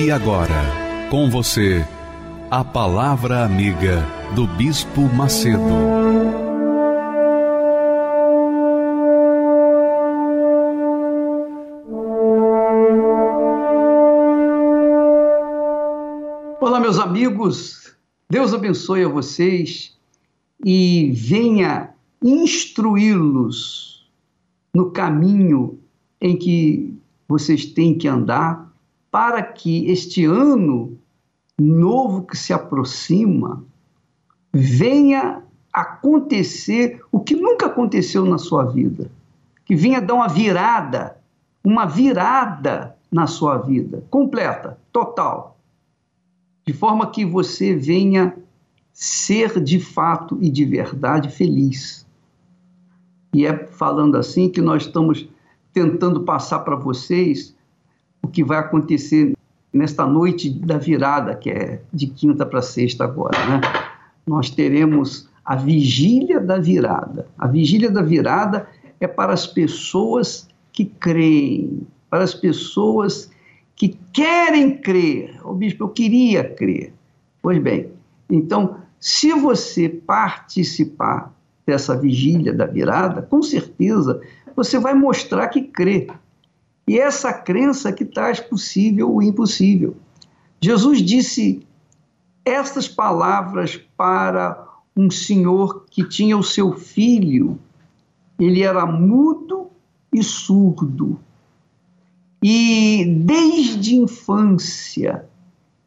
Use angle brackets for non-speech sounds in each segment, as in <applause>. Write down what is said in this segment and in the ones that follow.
E agora, com você, a Palavra Amiga do Bispo Macedo. Olá, meus amigos, Deus abençoe a vocês e venha instruí-los no caminho em que vocês têm que andar para que este ano novo que se aproxima venha acontecer o que nunca aconteceu na sua vida, que venha dar uma virada, uma virada na sua vida, completa, total, de forma que você venha ser de fato e de verdade feliz. E é falando assim que nós estamos tentando passar para vocês o que vai acontecer nesta noite da virada, que é de quinta para sexta agora, né? Nós teremos a vigília da virada. A vigília da virada é para as pessoas que creem, para as pessoas que querem crer. O bispo, eu queria crer. Pois bem, então, se você participar dessa vigília da virada, com certeza você vai mostrar que crê. E essa crença que traz possível o impossível. Jesus disse estas palavras para um senhor que tinha o seu filho, ele era mudo e surdo. E desde infância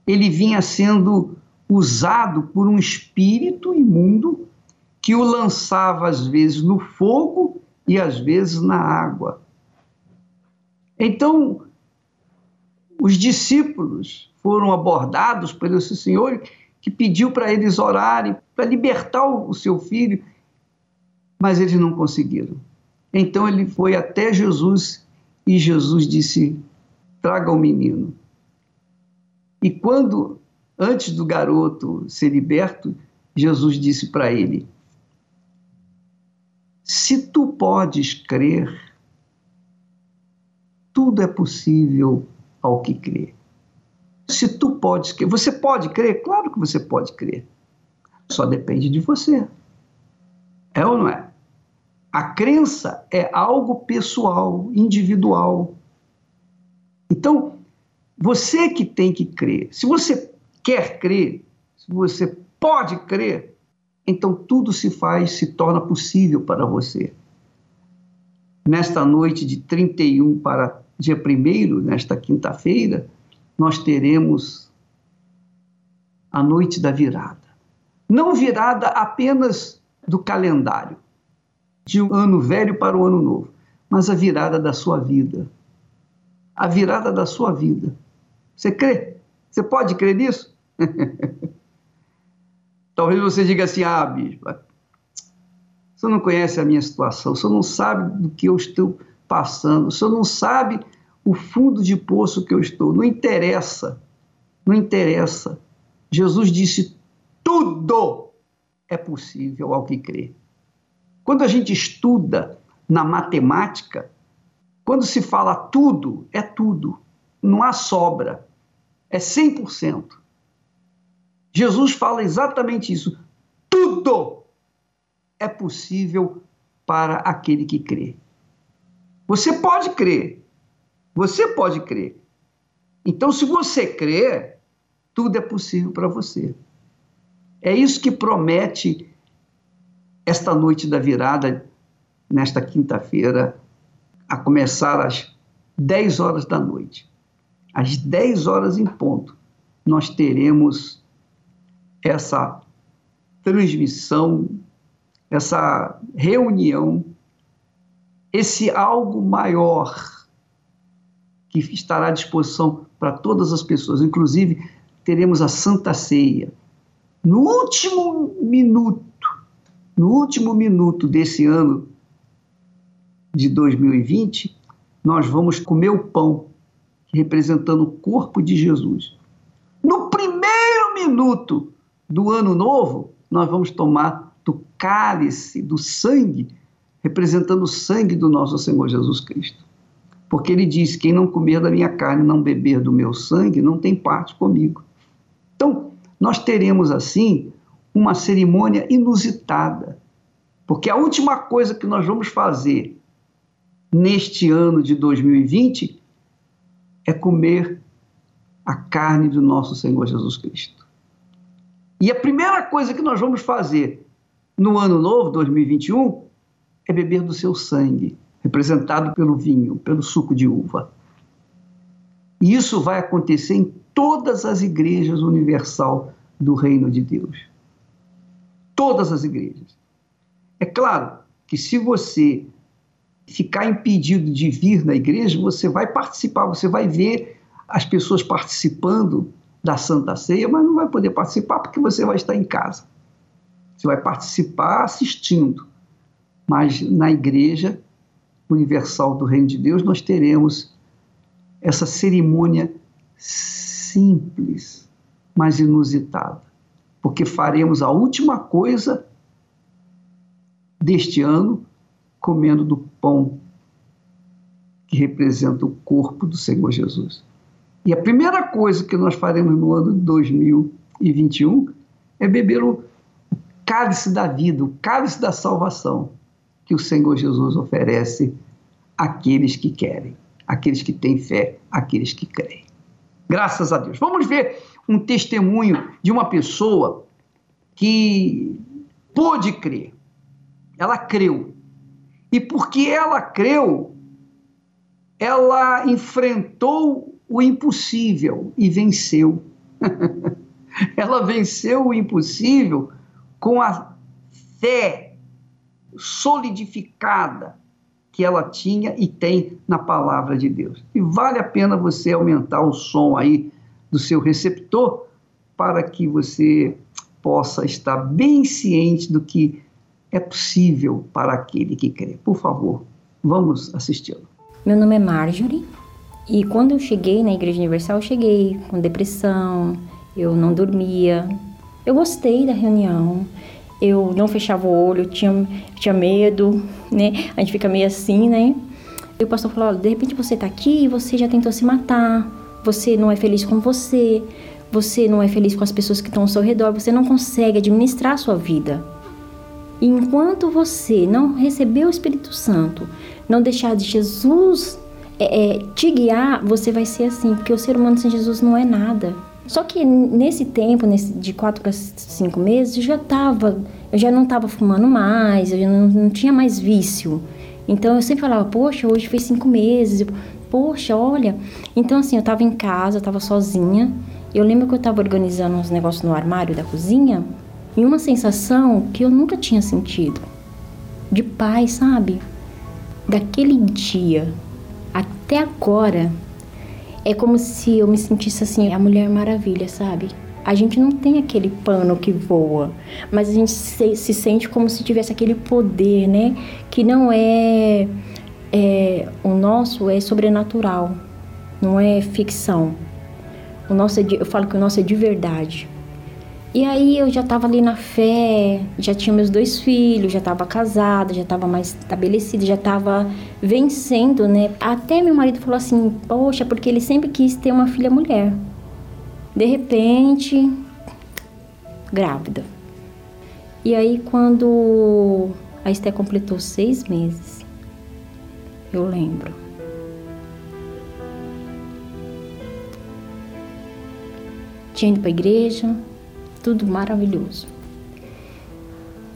ele vinha sendo usado por um espírito imundo que o lançava às vezes no fogo e às vezes na água. Então, os discípulos foram abordados por esse senhor que pediu para eles orarem, para libertar o seu filho, mas eles não conseguiram. Então ele foi até Jesus e Jesus disse: traga o menino. E quando, antes do garoto ser liberto, Jesus disse para ele: Se tu podes crer, tudo é possível ao que crê. Se tu podes crer, você pode crer? Claro que você pode crer. Só depende de você. É ou não é? A crença é algo pessoal, individual. Então, você que tem que crer. Se você quer crer, se você pode crer, então tudo se faz, se torna possível para você nesta noite de 31 para dia 1, nesta quinta-feira, nós teremos a noite da virada. Não virada apenas do calendário, de um ano velho para o ano novo, mas a virada da sua vida. A virada da sua vida. Você crê? Você pode crer nisso? <laughs> Talvez você diga assim: ah, bispo, o senhor não conhece a minha situação, o senhor não sabe do que eu estou passando, o senhor não sabe o fundo de poço que eu estou. Não interessa, não interessa. Jesus disse: tudo é possível ao que crê. Quando a gente estuda na matemática, quando se fala tudo, é tudo, não há sobra, é 100%. Jesus fala exatamente isso. Tudo é possível para aquele que crê. Você pode crer. Você pode crer. Então, se você crer, tudo é possível para você. É isso que promete esta noite da virada, nesta quinta-feira, a começar às 10 horas da noite. Às 10 horas em ponto, nós teremos essa transmissão essa reunião, esse algo maior que estará à disposição para todas as pessoas. Inclusive, teremos a Santa Ceia. No último minuto, no último minuto desse ano de 2020, nós vamos comer o pão, representando o corpo de Jesus. No primeiro minuto do ano novo, nós vamos tomar do cálice, do sangue, representando o sangue do nosso Senhor Jesus Cristo. Porque ele diz: quem não comer da minha carne, não beber do meu sangue, não tem parte comigo. Então, nós teremos assim uma cerimônia inusitada, porque a última coisa que nós vamos fazer neste ano de 2020 é comer a carne do nosso Senhor Jesus Cristo. E a primeira coisa que nós vamos fazer no ano novo, 2021, é beber do seu sangue, representado pelo vinho, pelo suco de uva. E isso vai acontecer em todas as igrejas universal do reino de Deus. Todas as igrejas. É claro que se você ficar impedido de vir na igreja, você vai participar, você vai ver as pessoas participando da Santa Ceia, mas não vai poder participar porque você vai estar em casa. Você vai participar assistindo. Mas na igreja universal do Reino de Deus, nós teremos essa cerimônia simples, mas inusitada, porque faremos a última coisa deste ano comendo do pão que representa o corpo do Senhor Jesus. E a primeira coisa que nós faremos no ano de 2021 é beber o cálice da vida, o cálice da salvação que o Senhor Jesus oferece àqueles que querem, àqueles que têm fé, àqueles que creem. Graças a Deus. Vamos ver um testemunho de uma pessoa que pôde crer. Ela creu. E porque ela creu, ela enfrentou o impossível e venceu. <laughs> ela venceu o impossível com a fé solidificada que ela tinha e tem na palavra de Deus. E vale a pena você aumentar o som aí do seu receptor para que você possa estar bem ciente do que é possível para aquele que crê. Por favor, vamos assisti-lo. Meu nome é Marjorie e quando eu cheguei na Igreja Universal, eu cheguei com depressão, eu não dormia. Eu gostei da reunião, eu não fechava o olho, tinha, tinha medo, né? A gente fica meio assim, né? E o pastor falou: de repente você tá aqui e você já tentou se matar, você não é feliz com você, você não é feliz com as pessoas que estão ao seu redor, você não consegue administrar a sua vida. E enquanto você não receber o Espírito Santo, não deixar de Jesus é, é, te guiar, você vai ser assim, porque o ser humano sem Jesus não é nada. Só que nesse tempo, nesse, de quatro para cinco meses, eu já tava, eu já não estava fumando mais, eu já não, não, tinha mais vício. Então eu sempre falava, poxa, hoje fez cinco meses, poxa, olha. Então assim, eu estava em casa, eu estava sozinha. Eu lembro que eu estava organizando uns negócios no armário da cozinha e uma sensação que eu nunca tinha sentido de paz, sabe? Daquele dia até agora é como se eu me sentisse assim, a Mulher Maravilha, sabe? A gente não tem aquele pano que voa, mas a gente se, se sente como se tivesse aquele poder, né? Que não é, é, o nosso é sobrenatural, não é ficção. O nosso é de, eu falo que o nosso é de verdade. E aí eu já estava ali na fé, já tinha meus dois filhos, já estava casada, já estava mais estabelecida, já estava vencendo, né? Até meu marido falou assim: "Poxa, porque ele sempre quis ter uma filha mulher". De repente, grávida. E aí quando a Esté completou seis meses, eu lembro. Tinha ido para a igreja, tudo maravilhoso.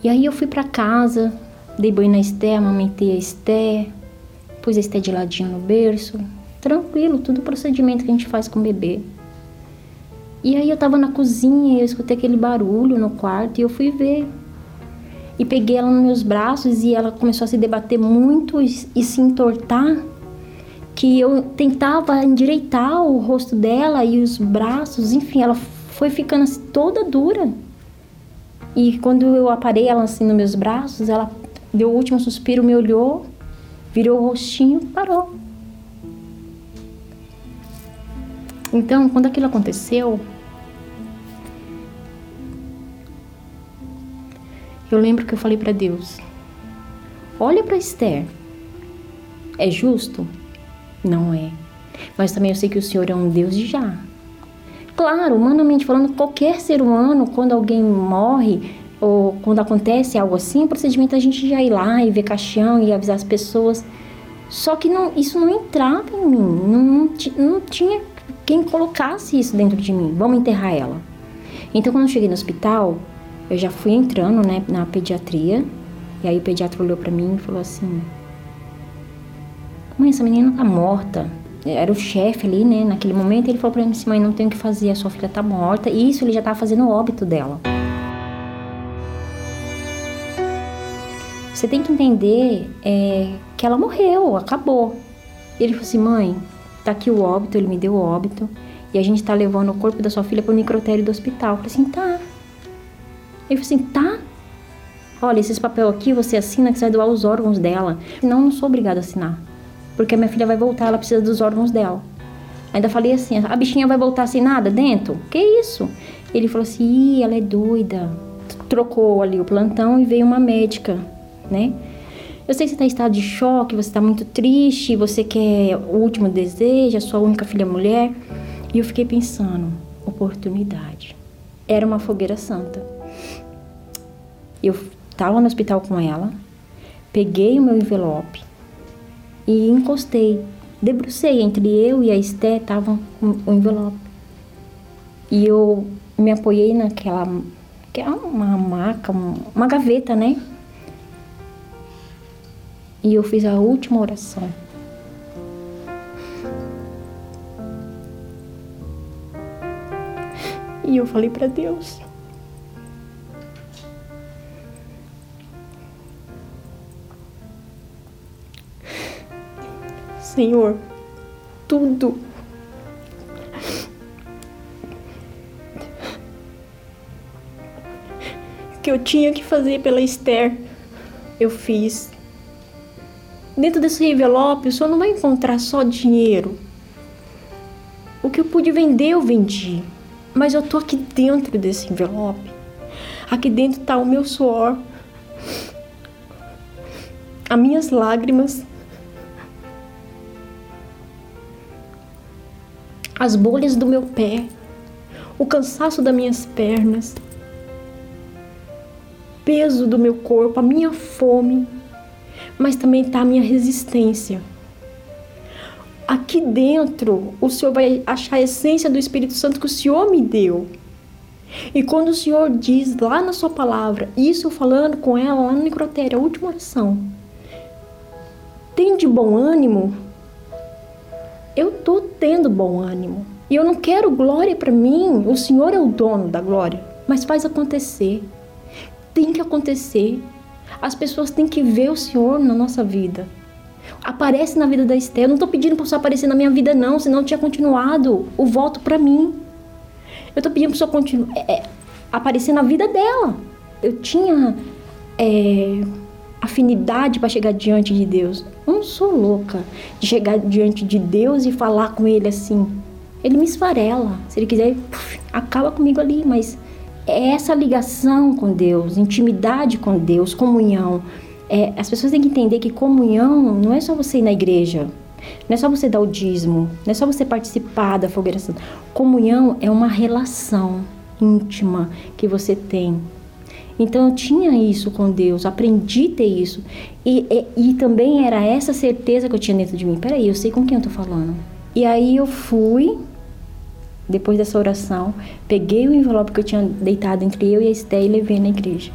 E aí eu fui para casa, dei banho na Esté, amamentei a Esté, pus a Esté de ladinho no berço, tranquilo, tudo procedimento que a gente faz com o bebê. E aí eu tava na cozinha e eu escutei aquele barulho no quarto e eu fui ver. E peguei ela nos meus braços e ela começou a se debater muito e, e se entortar. que eu tentava endireitar o rosto dela e os braços, enfim, ela foi ficando assim, toda dura. E quando eu aparei ela assim nos meus braços, ela deu o último suspiro, me olhou, virou o rostinho, parou. Então, quando aquilo aconteceu, eu lembro que eu falei para Deus: Olha para Esther. É justo? Não é. Mas também eu sei que o Senhor é um Deus de já. Claro, humanamente falando, qualquer ser humano, quando alguém morre ou quando acontece algo assim, o procedimento é a gente já ir lá e ver caixão e avisar as pessoas. Só que não, isso não entrava em mim, não, não, não tinha quem colocasse isso dentro de mim. Vamos enterrar ela. Então, quando eu cheguei no hospital, eu já fui entrando né, na pediatria. E aí o pediatra olhou para mim e falou assim: Mãe, essa menina tá morta. Era o chefe ali, né? Naquele momento, ele falou pra mim assim: Mãe, não tem o que fazer, a sua filha tá morta. E isso ele já tava fazendo o óbito dela. Você tem que entender é, que ela morreu, acabou. Ele falou assim: Mãe, tá aqui o óbito, ele me deu o óbito. E a gente tá levando o corpo da sua filha pro necrotério do hospital. Eu falei assim: Tá. Ele falou assim: Tá. Olha, esses papel aqui você assina que você vai doar os órgãos dela. Não, não sou obrigada a assinar. Porque a minha filha vai voltar, ela precisa dos órgãos dela. Ainda falei assim, a bichinha vai voltar sem nada dentro? Que isso? Ele falou assim, Ih, ela é doida. Trocou ali o plantão e veio uma médica, né? Eu sei que você está em estado de choque, você está muito triste, você quer o último desejo, a sua única filha mulher. E eu fiquei pensando, oportunidade. Era uma fogueira santa. Eu estava no hospital com ela, peguei o meu envelope e encostei, debrucei entre eu e a Esté, tava o envelope. E eu me apoiei naquela, que é uma maca, uma gaveta, né? E eu fiz a última oração. E eu falei para Deus: Senhor, tudo. Que eu tinha que fazer pela Esther, eu fiz. Dentro desse envelope, o senhor não vai encontrar só dinheiro. O que eu pude vender, eu vendi. Mas eu tô aqui dentro desse envelope. Aqui dentro tá o meu suor, as minhas lágrimas, as bolhas do meu pé, o cansaço das minhas pernas, peso do meu corpo, a minha fome, mas também está a minha resistência. Aqui dentro, o Senhor vai achar a essência do Espírito Santo que o Senhor me deu. E quando o Senhor diz lá na sua palavra, isso eu falando com ela lá no necrotério, a última oração, tem de bom ânimo, eu tô tendo bom ânimo. E eu não quero glória para mim. O Senhor é o dono da glória. Mas faz acontecer. Tem que acontecer. As pessoas têm que ver o Senhor na nossa vida. Aparece na vida da Esther. Eu não tô pedindo para você aparecer na minha vida, não, senão eu tinha continuado o voto para mim. Eu tô pedindo para você continuar, é, é, aparecer na vida dela. Eu tinha. É, afinidade para chegar diante de Deus. Eu não sou louca de chegar diante de Deus e falar com Ele assim. Ele me esfarela. Se Ele quiser, acaba comigo ali. Mas é essa ligação com Deus, intimidade com Deus, comunhão. É, as pessoas têm que entender que comunhão não é só você ir na igreja. Não é só você dar o dízimo, não é só você participar da fogueira santa. Comunhão é uma relação íntima que você tem então eu tinha isso com Deus, aprendi a ter isso. E, e, e, também era essa certeza que eu tinha dentro de mim. Peraí, eu sei com quem eu tô falando. E aí eu fui, depois dessa oração, peguei o envelope que eu tinha deitado entre eu e a Esté e levei na igreja.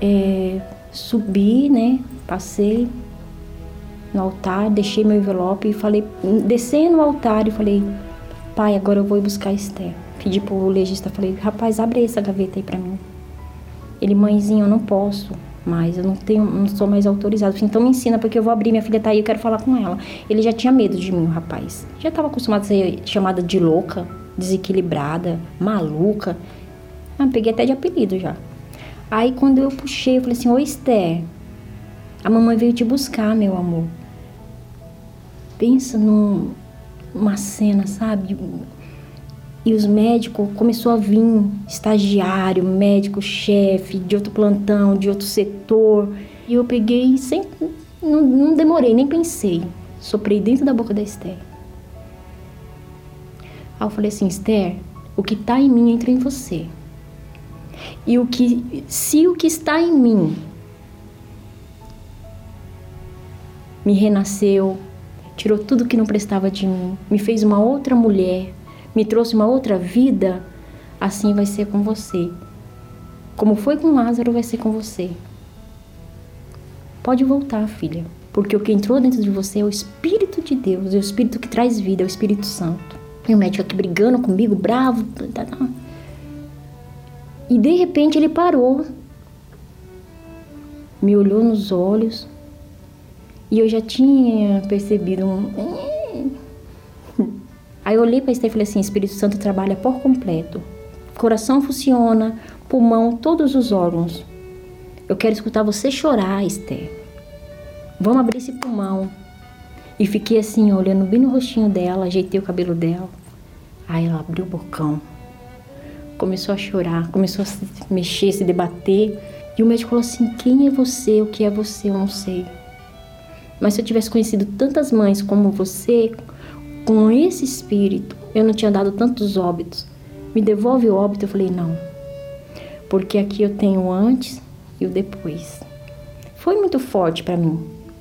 É, subi, né? Passei no altar, deixei meu envelope e falei, descendo no altar e falei, pai, agora eu vou buscar Esté. Pedi pro legista, falei, rapaz, abre essa gaveta aí pra mim. Ele, mãezinha, eu não posso mais, eu não tenho, não sou mais autorizado. Então me ensina, porque eu vou abrir, minha filha tá aí, eu quero falar com ela. Ele já tinha medo de mim, o rapaz. Já estava acostumado a ser chamada de louca, desequilibrada, maluca. Ah, peguei até de apelido já. Aí quando eu puxei, eu falei assim, ô Esther, a mamãe veio te buscar, meu amor. Pensa numa cena, sabe? E os médicos começou a vir estagiário, médico, chefe, de outro plantão, de outro setor. E eu peguei sem. Não, não demorei, nem pensei. Soprei dentro da boca da Esther. Aí eu falei assim, Esther, o que está em mim entra em você. E o que, se o que está em mim me renasceu, tirou tudo que não prestava de mim, me fez uma outra mulher, me trouxe uma outra vida, assim vai ser com você. Como foi com Lázaro, vai ser com você. Pode voltar, filha, porque o que entrou dentro de você é o Espírito de Deus, é o Espírito que traz vida, é o Espírito Santo. E o médico aqui brigando comigo, bravo. Tá, tá. E de repente ele parou, me olhou nos olhos e eu já tinha percebido um Aí eu olhei para Esther e falei assim: Espírito Santo trabalha por completo. Coração funciona, pulmão, todos os órgãos. Eu quero escutar você chorar, Esther. Vamos abrir esse pulmão. E fiquei assim, olhando bem no rostinho dela, ajeitei o cabelo dela. Aí ela abriu o bocão. Começou a chorar, começou a se mexer, se debater. E o médico falou assim: Quem é você? O que é você? Eu não sei. Mas se eu tivesse conhecido tantas mães como você, com esse espírito, eu não tinha dado tantos óbitos. Me devolve o óbito? Eu falei, não. Porque aqui eu tenho o antes e o depois. Foi muito forte para mim.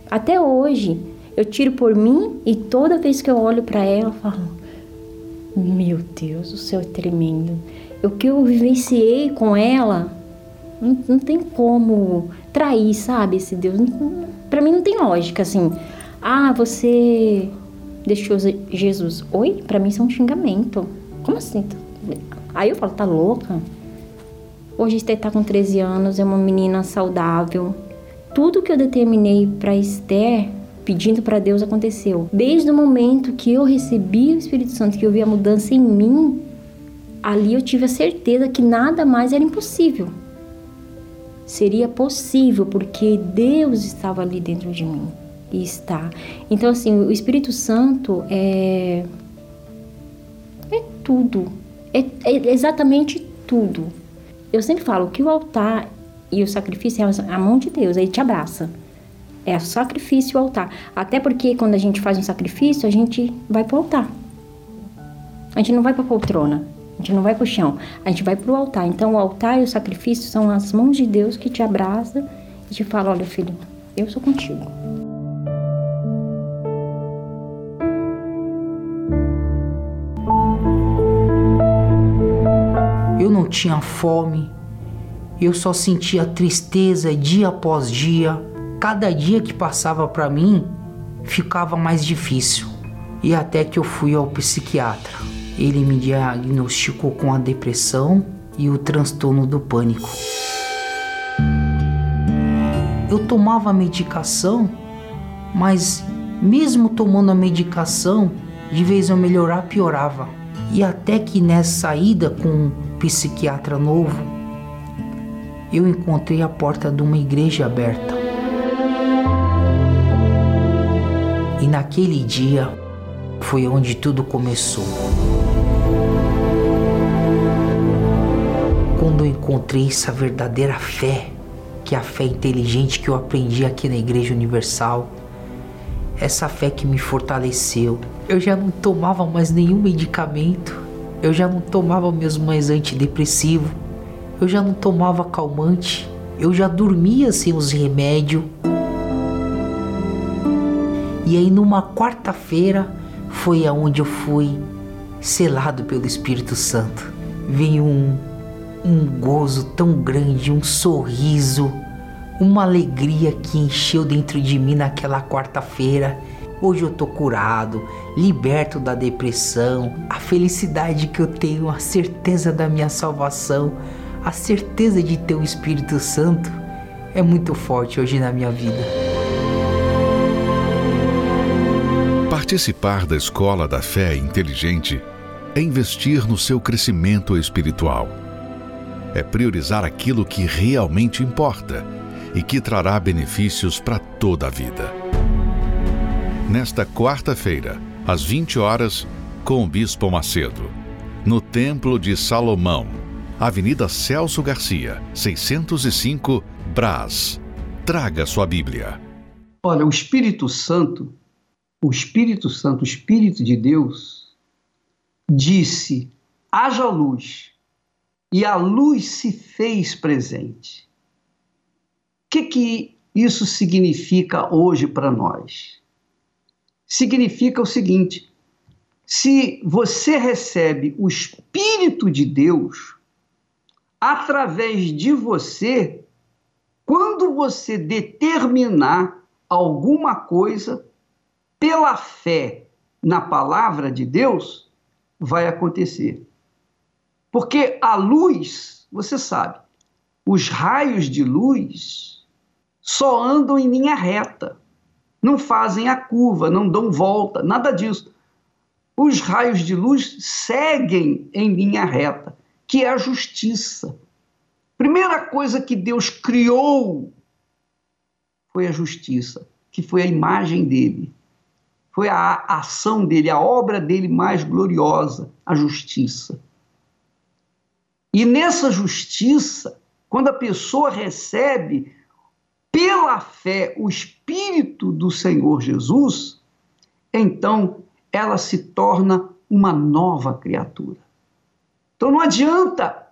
Até hoje, eu tiro por mim e toda vez que eu olho para ela, eu falo: Meu Deus, o céu é tremendo. O que eu vivenciei com ela, não, não tem como trair, sabe? Esse Deus. Para mim não tem lógica assim. Ah, você deixou Jesus. Oi? Para mim isso é um xingamento. Como assim? Aí eu falo, tá louca? Hoje Esther tá com 13 anos, é uma menina saudável. Tudo que eu determinei para Esther, pedindo para Deus, aconteceu. Desde o momento que eu recebi o Espírito Santo, que eu vi a mudança em mim, ali eu tive a certeza que nada mais era impossível. Seria possível porque Deus estava ali dentro de mim e está. Então, assim, o Espírito Santo é. É tudo. É, é exatamente tudo. Eu sempre falo que o altar e o sacrifício é a mão de Deus, ele te abraça. É o sacrifício o altar. Até porque quando a gente faz um sacrifício, a gente vai pro altar. A gente não vai pra poltrona, a gente não vai pro chão, a gente vai pro altar. Então o altar e o sacrifício são as mãos de Deus que te abraça e te fala: olha, filho, eu sou contigo. Tinha fome, eu só sentia tristeza dia após dia. Cada dia que passava para mim ficava mais difícil. E até que eu fui ao psiquiatra. Ele me diagnosticou com a depressão e o transtorno do pânico. Eu tomava medicação, mas mesmo tomando a medicação, de vez eu melhorar, piorava. E até que nessa saída com psiquiatra novo, eu encontrei a porta de uma igreja aberta. E naquele dia foi onde tudo começou. Quando eu encontrei essa verdadeira fé, que é a fé inteligente que eu aprendi aqui na Igreja Universal, essa fé que me fortaleceu. Eu já não tomava mais nenhum medicamento, eu já não tomava mesmo mais antidepressivo, eu já não tomava calmante, eu já dormia sem os remédios. E aí numa quarta-feira foi aonde eu fui selado pelo Espírito Santo. Veio um, um gozo tão grande, um sorriso uma alegria que encheu dentro de mim naquela quarta-feira. Hoje eu tô curado, liberto da depressão, a felicidade que eu tenho, a certeza da minha salvação, a certeza de ter o Espírito Santo. é muito forte hoje na minha vida. Participar da escola da fé inteligente é investir no seu crescimento espiritual. É priorizar aquilo que realmente importa e que trará benefícios para toda a vida. Nesta quarta-feira, às 20 horas, com o Bispo Macedo, no Templo de Salomão, Avenida Celso Garcia, 605, Brás. Traga sua Bíblia. Olha, o Espírito Santo, o Espírito Santo, o Espírito de Deus, disse: haja luz, e a luz se fez presente. O que, que isso significa hoje para nós? Significa o seguinte: se você recebe o Espírito de Deus, através de você, quando você determinar alguma coisa pela fé na palavra de Deus, vai acontecer. Porque a luz, você sabe, os raios de luz só andam em linha reta, não fazem a curva, não dão volta, nada disso. Os raios de luz seguem em linha reta, que é a justiça. Primeira coisa que Deus criou foi a justiça, que foi a imagem dele foi a ação dele, a obra dele mais gloriosa, a justiça. E nessa justiça, quando a pessoa recebe pela fé o Espírito do Senhor Jesus, então ela se torna uma nova criatura. Então não adianta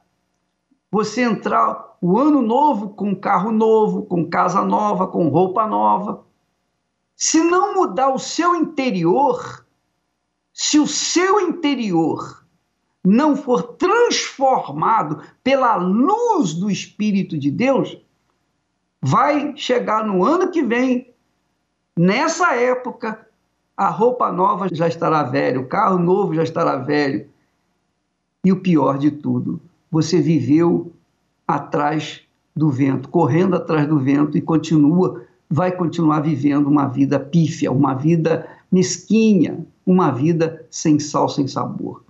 você entrar o ano novo com carro novo, com casa nova, com roupa nova. Se não mudar o seu interior, se o seu interior não for transformado pela luz do Espírito de Deus, vai chegar no ano que vem, nessa época, a roupa nova já estará velha, o carro novo já estará velho. E o pior de tudo, você viveu atrás do vento, correndo atrás do vento e continua vai continuar vivendo uma vida pífia, uma vida mesquinha, uma vida sem sal, sem sabor.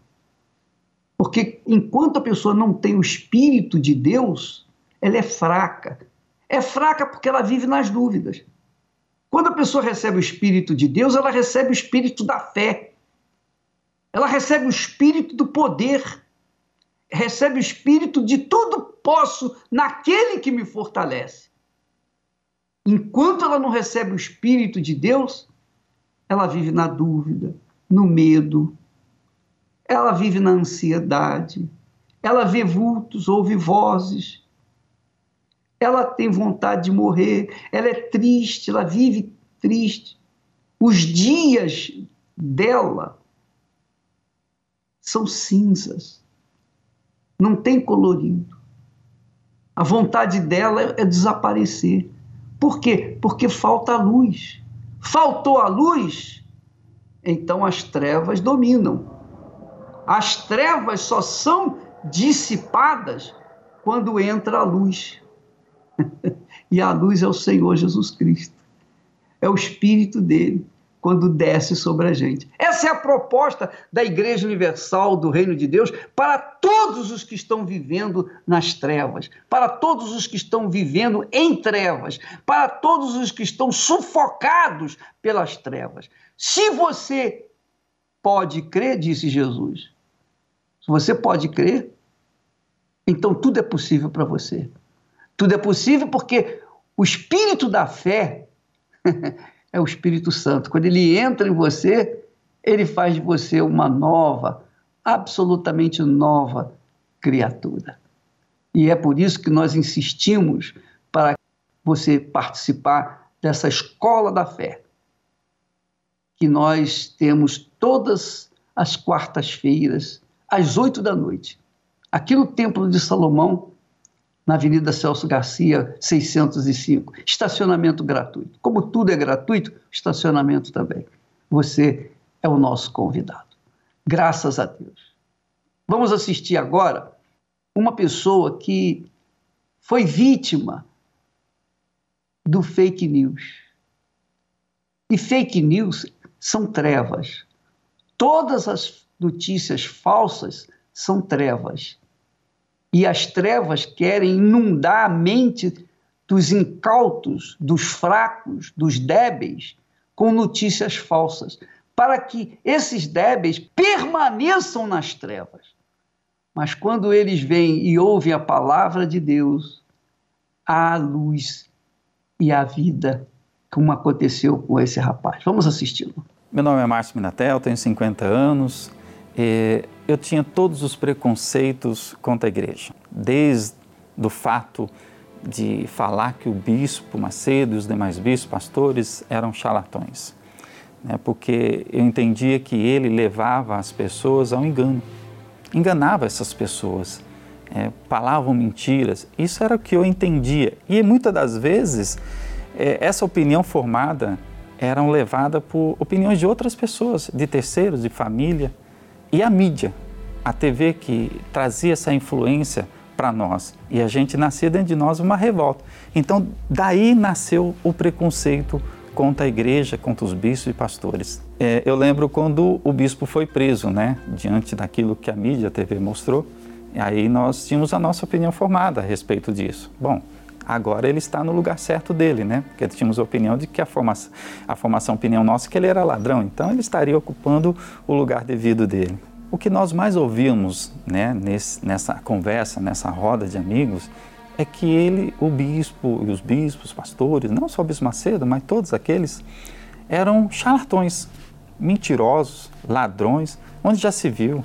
Porque enquanto a pessoa não tem o Espírito de Deus, ela é fraca. É fraca porque ela vive nas dúvidas. Quando a pessoa recebe o Espírito de Deus, ela recebe o Espírito da fé. Ela recebe o Espírito do poder. Recebe o Espírito de tudo posso naquele que me fortalece. Enquanto ela não recebe o Espírito de Deus, ela vive na dúvida, no medo, ela vive na ansiedade, ela vê vultos, ouve vozes, ela tem vontade de morrer, ela é triste, ela vive triste. Os dias dela são cinzas, não tem colorido. A vontade dela é desaparecer. Por quê? Porque falta a luz. Faltou a luz, então as trevas dominam. As trevas só são dissipadas quando entra a luz. <laughs> e a luz é o Senhor Jesus Cristo. É o Espírito dele quando desce sobre a gente. Essa é a proposta da Igreja Universal do Reino de Deus para todos os que estão vivendo nas trevas, para todos os que estão vivendo em trevas, para todos os que estão sufocados pelas trevas. Se você pode crer, disse Jesus, se você pode crer, então tudo é possível para você. Tudo é possível porque o espírito da fé <laughs> é o Espírito Santo. Quando ele entra em você, ele faz de você uma nova, absolutamente nova criatura. E é por isso que nós insistimos para você participar dessa escola da fé, que nós temos todas as quartas-feiras, às oito da noite, aqui no Templo de Salomão, na Avenida Celso Garcia, 605. Estacionamento gratuito. Como tudo é gratuito, estacionamento também. Você é o nosso convidado. Graças a Deus. Vamos assistir agora uma pessoa que foi vítima do fake news. E fake news são trevas. Todas as notícias falsas são trevas. E as trevas querem inundar a mente dos incautos, dos fracos, dos débeis, com notícias falsas, para que esses débeis permaneçam nas trevas. Mas quando eles vêm e ouvem a palavra de Deus, há a luz e a vida, como aconteceu com esse rapaz. Vamos assisti-lo. Meu nome é Márcio Minatel, tenho 50 anos. Eu tinha todos os preconceitos contra a igreja, desde o fato de falar que o bispo Macedo e os demais bispos, pastores, eram charlatões, né? porque eu entendia que ele levava as pessoas ao engano, enganava essas pessoas, é, falavam mentiras, isso era o que eu entendia. E muitas das vezes, é, essa opinião formada eram levada por opiniões de outras pessoas, de terceiros, de família. E a mídia, a TV que trazia essa influência para nós. E a gente nascia dentro de nós uma revolta. Então, daí nasceu o preconceito contra a igreja, contra os bispos e pastores. É, eu lembro quando o bispo foi preso, né, diante daquilo que a mídia, a TV mostrou, aí nós tínhamos a nossa opinião formada a respeito disso. Bom, agora ele está no lugar certo dele, né? Porque tínhamos a opinião de que a formação, a formação opinião nossa que ele era ladrão, então ele estaria ocupando o lugar devido dele. O que nós mais ouvimos né, nesse, nessa conversa, nessa roda de amigos, é que ele, o bispo e os bispos, pastores, não só o bispo Macedo, mas todos aqueles, eram charlatões, mentirosos, ladrões, onde já se viu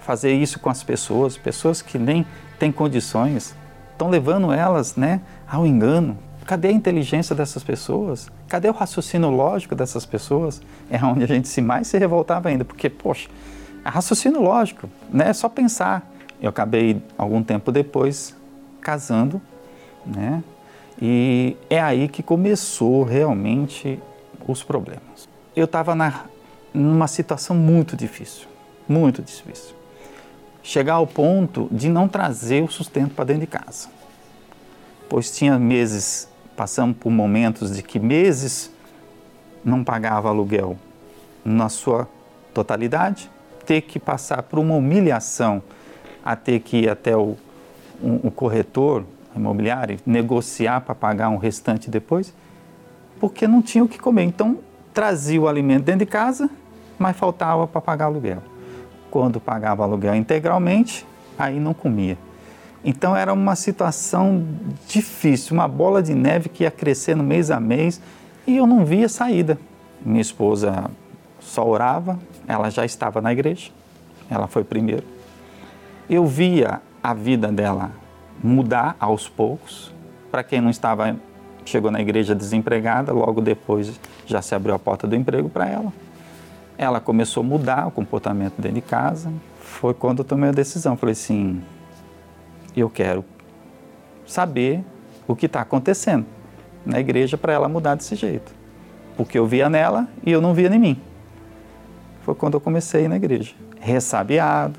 fazer isso com as pessoas, pessoas que nem têm condições, estão levando elas né, ao engano. Cadê a inteligência dessas pessoas? Cadê o raciocínio lógico dessas pessoas? É onde a gente se mais se revoltava ainda, porque, poxa, é raciocínio lógico, né? É só pensar. Eu acabei, algum tempo depois, casando, né? E é aí que começou realmente os problemas. Eu estava numa situação muito difícil, muito difícil. Chegar ao ponto de não trazer o sustento para dentro de casa. Pois tinha meses, passamos por momentos de que meses não pagava aluguel na sua totalidade, ter que passar por uma humilhação a ter que ir até o, um, o corretor imobiliário, negociar para pagar um restante depois, porque não tinha o que comer. Então, trazia o alimento dentro de casa, mas faltava para pagar aluguel. Quando pagava aluguel integralmente, aí não comia. Então era uma situação difícil, uma bola de neve que ia crescendo mês a mês e eu não via saída. Minha esposa só orava, ela já estava na igreja, ela foi primeiro. Eu via a vida dela mudar aos poucos. Para quem não estava, chegou na igreja desempregada, logo depois já se abriu a porta do emprego para ela. Ela começou a mudar o comportamento dentro de casa. Foi quando eu tomei a decisão. Falei assim: eu quero saber o que está acontecendo na igreja para ela mudar desse jeito. Porque eu via nela e eu não via em mim foi quando eu comecei na igreja. Ressabiado,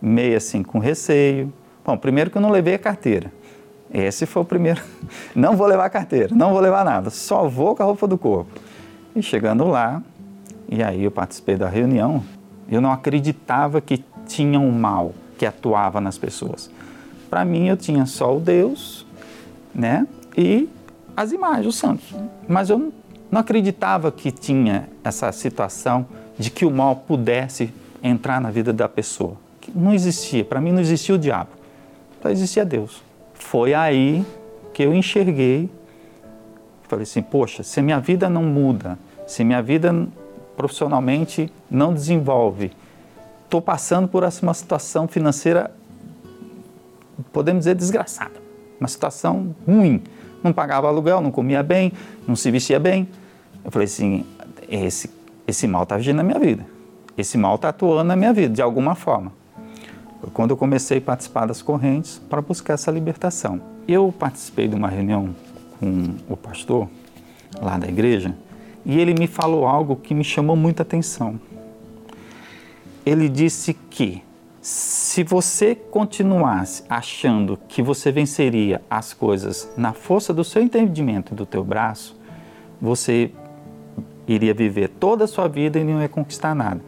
meio assim com receio. Bom, primeiro que eu não levei a carteira. Esse foi o primeiro. <laughs> Não vou levar a carteira, não vou levar nada, só vou com a roupa do corpo. E chegando lá, e aí eu participei da reunião, eu não acreditava que tinha um mal que atuava nas pessoas. Para mim, eu tinha só o Deus, né? E as imagens, os santos. Mas eu não acreditava que tinha essa situação de que o mal pudesse entrar na vida da pessoa. Não existia, para mim não existia o diabo, só existia Deus. Foi aí que eu enxerguei, falei assim: poxa, se minha vida não muda, se minha vida profissionalmente não desenvolve, estou passando por uma situação financeira, podemos dizer, desgraçada, uma situação ruim. Não pagava aluguel, não comia bem, não se vestia bem. Eu falei assim: esse esse mal está agindo na minha vida. Esse mal está atuando na minha vida, de alguma forma. Foi quando eu comecei a participar das correntes para buscar essa libertação. Eu participei de uma reunião com o pastor lá da igreja e ele me falou algo que me chamou muita atenção. Ele disse que Se você continuasse achando que você venceria as coisas na força do seu entendimento e do teu braço, você iria viver toda a sua vida e não ia conquistar nada.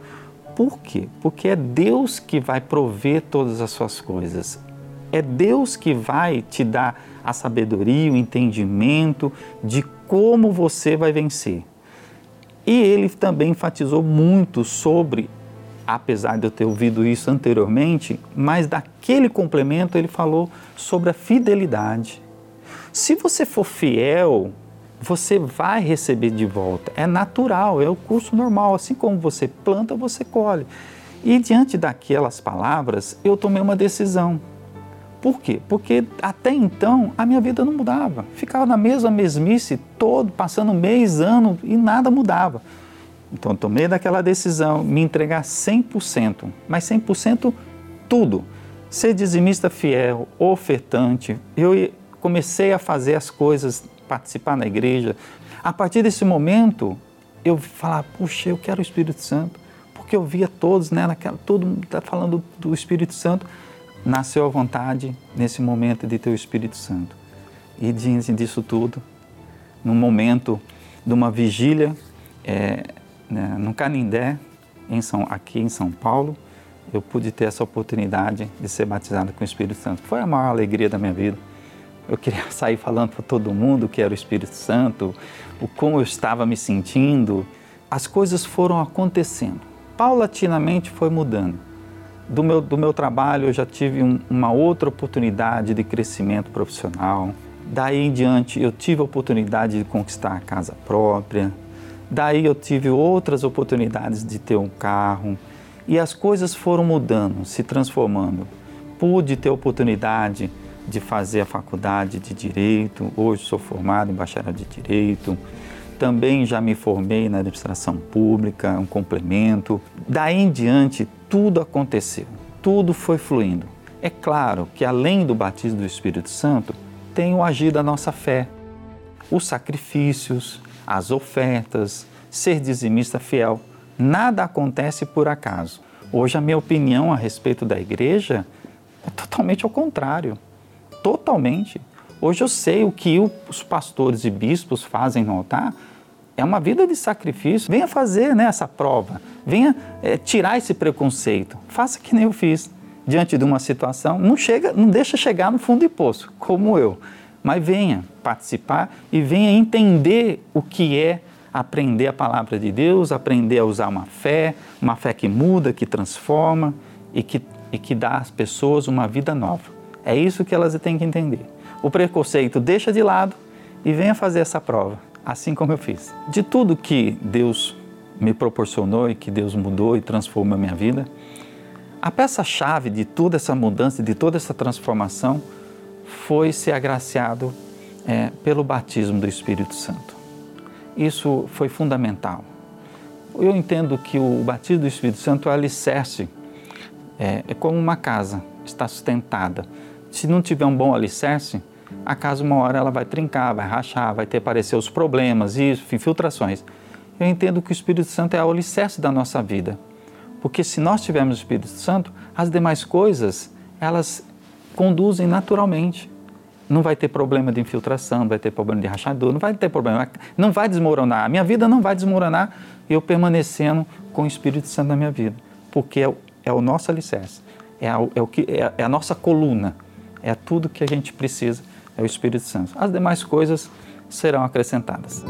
Por quê? Porque é Deus que vai prover todas as suas coisas. É Deus que vai te dar a sabedoria, o entendimento de como você vai vencer. E ele também enfatizou muito sobre, apesar de eu ter ouvido isso anteriormente, mas daquele complemento ele falou sobre a fidelidade. Se você for fiel, você vai receber de volta. É natural, é o curso normal. Assim como você planta, você colhe. E diante daquelas palavras, eu tomei uma decisão. Por quê? Porque até então a minha vida não mudava. Ficava na mesma mesmice todo, passando mês, ano e nada mudava. Então tomei daquela decisão, me entregar 100%, mas 100% tudo. Ser dizimista fiel, ofertante. Eu comecei a fazer as coisas, participar na igreja. A partir desse momento, eu falava, puxa, eu quero o Espírito Santo. Porque eu via todos, né, naquela, todo mundo está falando do Espírito Santo nasceu a vontade nesse momento de ter o Espírito Santo. E diante disso tudo, num momento de uma vigília é, né, no Canindé, em São, aqui em São Paulo, eu pude ter essa oportunidade de ser batizado com o Espírito Santo. Foi a maior alegria da minha vida. Eu queria <laughs> sair falando para todo mundo que era o Espírito Santo, o como eu estava me sentindo. As coisas foram acontecendo. Paulatinamente foi mudando do meu, do meu trabalho eu já tive um, uma outra oportunidade de crescimento profissional. Daí em diante eu tive a oportunidade de conquistar a casa própria. Daí eu tive outras oportunidades de ter um carro. E as coisas foram mudando, se transformando. Pude ter a oportunidade de fazer a faculdade de Direito. Hoje sou formado em bacharel de Direito. Também já me formei na administração pública, um complemento. Daí em diante, tudo aconteceu, tudo foi fluindo. É claro que além do batismo do Espírito Santo, tem o agir da nossa fé, os sacrifícios, as ofertas, ser dizimista fiel. Nada acontece por acaso. Hoje a minha opinião a respeito da igreja é totalmente ao contrário. Totalmente. Hoje eu sei o que os pastores e bispos fazem no altar é uma vida de sacrifício. Venha fazer né, essa prova, venha é, tirar esse preconceito. Faça que nem eu fiz diante de uma situação. Não chega, não deixa chegar no fundo do poço, como eu. Mas venha participar e venha entender o que é aprender a palavra de Deus, aprender a usar uma fé, uma fé que muda, que transforma e que, e que dá às pessoas uma vida nova. É isso que elas têm que entender. O preconceito deixa de lado e venha fazer essa prova assim como eu fiz. De tudo que Deus me proporcionou e que Deus mudou e transformou a minha vida, a peça-chave de toda essa mudança, de toda essa transformação, foi ser agraciado é, pelo batismo do Espírito Santo. Isso foi fundamental. Eu entendo que o batismo do Espírito Santo é alicerce, é, é como uma casa, está sustentada. Se não tiver um bom alicerce, a casa uma hora ela vai trincar, vai rachar, vai ter aparecer os problemas, isso, infiltrações. Eu entendo que o Espírito Santo é o alicerce da nossa vida. Porque se nós tivermos o Espírito Santo, as demais coisas, elas conduzem naturalmente. Não vai ter problema de infiltração, não vai ter problema de rachadura, não vai ter problema, não vai desmoronar. A minha vida não vai desmoronar eu permanecendo com o Espírito Santo na minha vida. Porque é o, é o nosso alicerce, é a, é, o que, é, é a nossa coluna, é tudo que a gente precisa é o Espírito Santo. As demais coisas serão acrescentadas.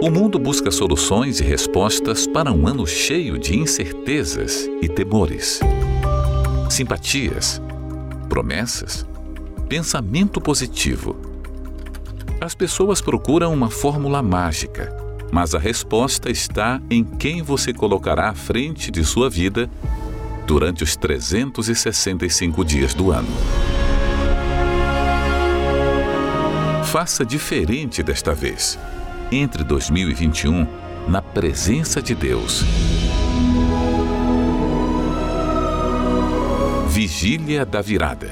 O mundo busca soluções e respostas para um ano cheio de incertezas e temores. Simpatias, promessas, pensamento positivo. As pessoas procuram uma fórmula mágica mas a resposta está em quem você colocará à frente de sua vida durante os 365 dias do ano. Faça diferente desta vez. Entre 2021 na presença de Deus. Vigília da Virada.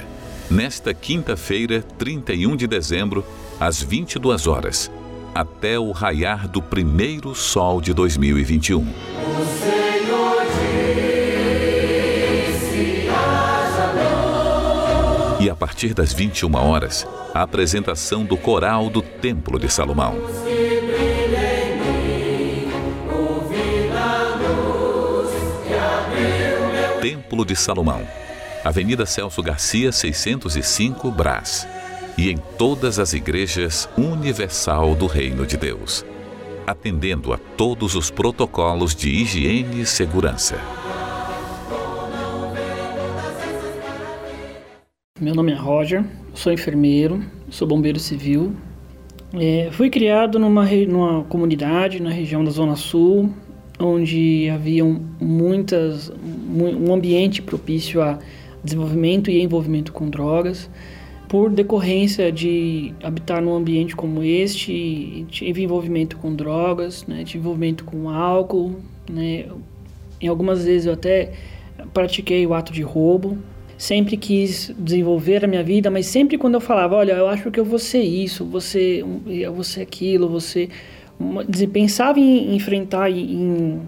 Nesta quinta-feira, 31 de dezembro, às 22 horas, até o raiar do primeiro sol de 2021. E a partir das 21 horas, a apresentação do coral do Templo de Salomão. Templo de Salomão, Avenida Celso Garcia, 605, Brás. E em todas as igrejas universal do Reino de Deus, atendendo a todos os protocolos de higiene e segurança. Meu nome é Roger, sou enfermeiro, sou bombeiro civil. É, fui criado numa, numa comunidade na região da Zona Sul, onde havia muitas, um ambiente propício a desenvolvimento e envolvimento com drogas. Por decorrência de habitar num ambiente como este, tive envolvimento com drogas, né, tive envolvimento com álcool, né, em algumas vezes eu até pratiquei o ato de roubo, sempre quis desenvolver a minha vida, mas sempre quando eu falava, olha, eu acho que eu vou ser isso, você, ser aquilo, você pensava em enfrentar, em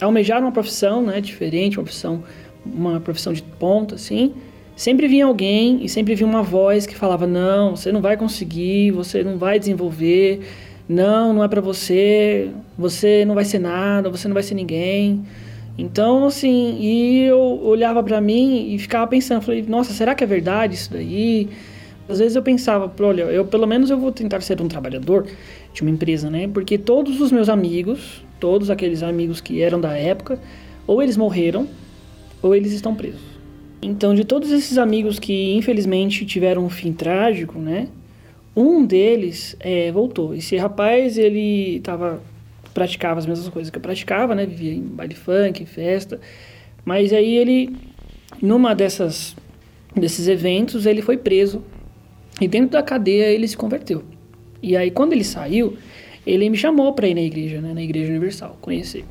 almejar uma profissão, né, diferente, uma profissão, uma profissão de ponta, assim, sempre vinha alguém e sempre vinha uma voz que falava, não, você não vai conseguir, você não vai desenvolver, não, não é para você, você não vai ser nada, você não vai ser ninguém. Então, assim, e eu olhava para mim e ficava pensando, falei, nossa, será que é verdade isso daí? Às vezes eu pensava, olha, eu pelo menos eu vou tentar ser um trabalhador de uma empresa, né? Porque todos os meus amigos, todos aqueles amigos que eram da época, ou eles morreram, ou eles estão presos. Então, de todos esses amigos que infelizmente tiveram um fim trágico, né? Um deles é, voltou. Esse rapaz, ele tava praticava as mesmas coisas que eu praticava, né? Vivia em baile funk, em festa. Mas aí ele, numa dessas desses eventos, ele foi preso. E dentro da cadeia ele se converteu. E aí quando ele saiu, ele me chamou para ir na igreja, né? Na igreja universal, conhecer.